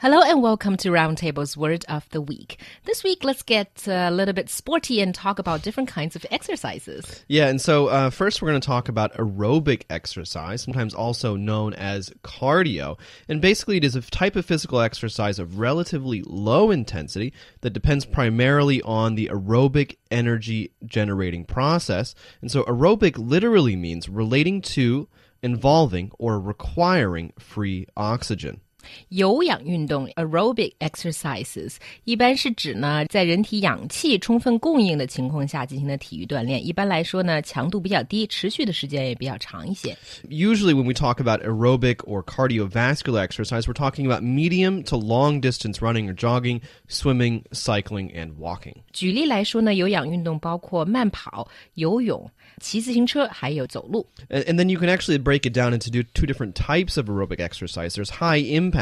Hello and welcome to Roundtable's Word of the Week. This week, let's get a little bit sporty and talk about different kinds of exercises. Yeah, and so uh, first we're going to talk about aerobic exercise, sometimes also known as cardio. And basically, it is a type of physical exercise of relatively low intensity that depends primarily on the aerobic energy generating process. And so, aerobic literally means relating to, involving, or requiring free oxygen. 有氧运动 （aerobic exercises） 一般是指呢，在人体氧气充分供应的情况下进行的体育锻炼。一般来说呢，强度比较低，持续的时间也比较长一些。Usually, when we talk about aerobic or cardiovascular exercise, we're talking about medium to long distance running or jogging, swimming, cycling, and walking. 举例来说呢，有氧运动包括慢跑、游泳、骑自行车，还有走路。And, and then you can actually break it down into two different types of aerobic exercise. There's high impact,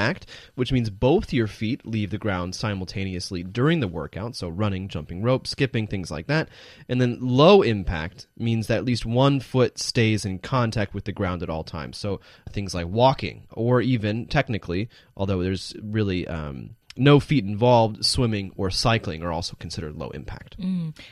which means both your feet leave the ground simultaneously during the workout, so running, jumping rope, skipping, things like that. And then low impact means that at least one foot stays in contact with the ground at all times. So things like walking, or even technically, although there's really um, no feet involved, swimming or cycling are also considered low impact.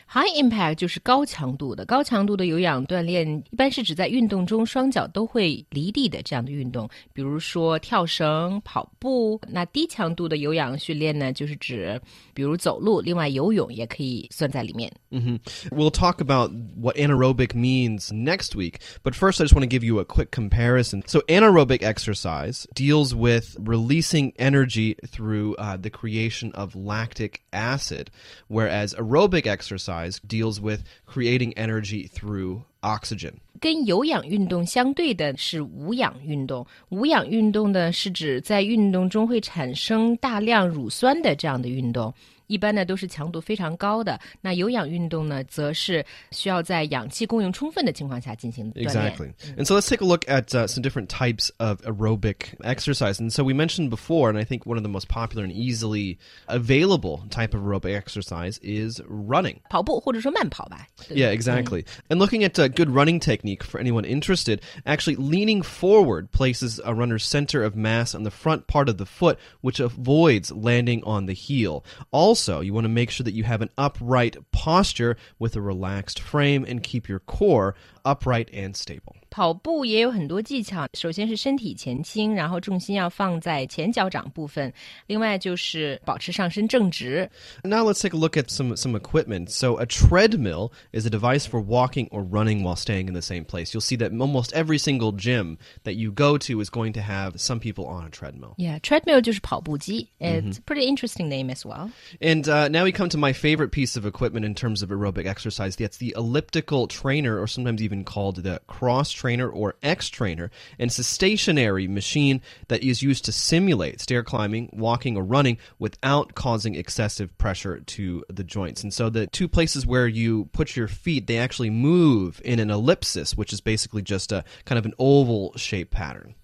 High impact 就是高强度的，高强度的有氧锻炼一般是指在运动中双脚都会离地的这样的运动，比如说跳绳、跑步。那低强度的有氧训练呢，就是指比如走路，另外游泳也可以算在里面。 hmm We'll talk about what anaerobic means next week, but first I just want to give you a quick comparison. So, anaerobic exercise deals with releasing energy through uh, the creation of lactic acid, whereas aerobic exercise deals with creating energy through oxygen. 跟有氧运动相对的是无氧运动。无氧运动呢，是指在运动中会产生大量乳酸的这样的运动。 一般呢都是强度非常高的，那有氧运动呢，则是需要在氧气供应充分的情况下进行锻炼。 Exactly. And so let's take a look at uh, some different types of aerobic exercise. And so we mentioned before, and I think one of the most popular and easily available type of aerobic exercise is running. 跑步或者说慢跑吧。对 Yeah, exactly. And looking at uh, good running technique for anyone interested, actually leaning forward places a runner's center of mass on the front part of the foot, which avoids landing on the heel. Also, you want to make sure that you have an upright posture with a relaxed frame and keep your core upright and stable. 跑步也有很多技巧，首先是身体前倾，然后重心要放在前脚掌部分，另外就是保持上身正直。 Now let's take a look at some some equipment. So a treadmill is a device for walking or running while staying in the same place. You'll see that almost every single gym that you go to is going to have some people on a treadmill. Yeah, treadmill 就是跑步机。It's a pretty interesting name as well. And uh, now we come to my favorite piece of equipment in terms of aerobic exercise. That's the elliptical trainer, or sometimes even called the cross trainer or X trainer. And it's a stationary machine that is used to simulate stair climbing, walking, or running without causing excessive pressure to the joints. And so the two places where you put your feet, they actually move in an ellipsis, which is basically just a kind of an oval shape pattern.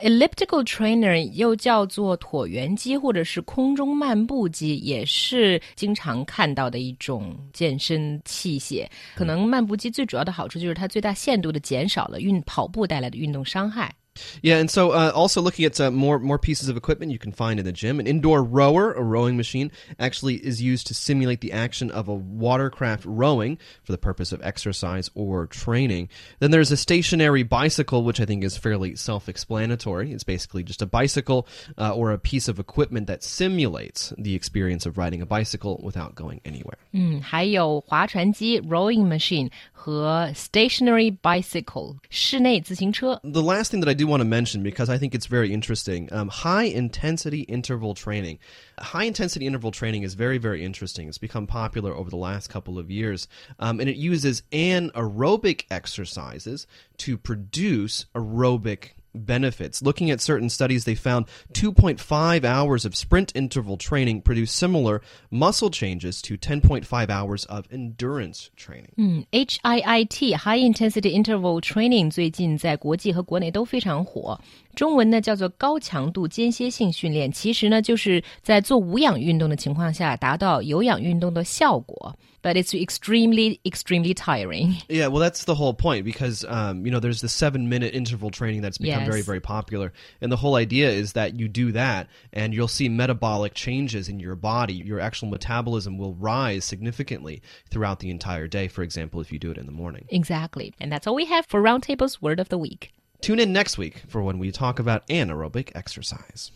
Elliptical trainer 又叫做椭圆机或者是空中漫步机，也 是经常看到的一种健身器械。可能漫步机最主要的好处就是它最大限度的减少了运跑步带来的运动伤害。Yeah, and so uh, also looking at uh, more more pieces of equipment you can find in the gym. An indoor rower, a rowing machine, actually is used to simulate the action of a watercraft rowing for the purpose of exercise or training. Then there's a stationary bicycle, which I think is fairly self-explanatory. It's basically just a bicycle uh, or a piece of equipment that simulates the experience of riding a bicycle without going anywhere. 嗯，还有划船机 （rowing machine） 和 stationary bicycle 室内自行车。 the last thing that I do want to mention because I think it's very interesting um, high intensity interval training. High intensity interval training is very, very interesting. It's become popular over the last couple of years. Um, and it uses anaerobic exercises to produce aerobic benefits. Looking at certain studies, they found 2.5 hours of sprint interval training produce similar muscle changes to 10.5 hours of endurance training. 嗯，HIIT High Intensity Interval Training 最近在国际和国内都非常火。中文呢叫做高强度间歇性训练，其实呢就是在做无氧运动的情况下达到有氧运动的效果。But it's extremely, extremely tiring. Yeah, well, that's the whole point because um, you know there's the seven minute interval training that's become yeah become very, very popular. And the whole idea is that you do that and you'll see metabolic changes in your body. Your actual metabolism will rise significantly throughout the entire day, for example, if you do it in the morning. Exactly. And that's all we have for Roundtable's Word of the Week. Tune in next week for when we talk about anaerobic exercise.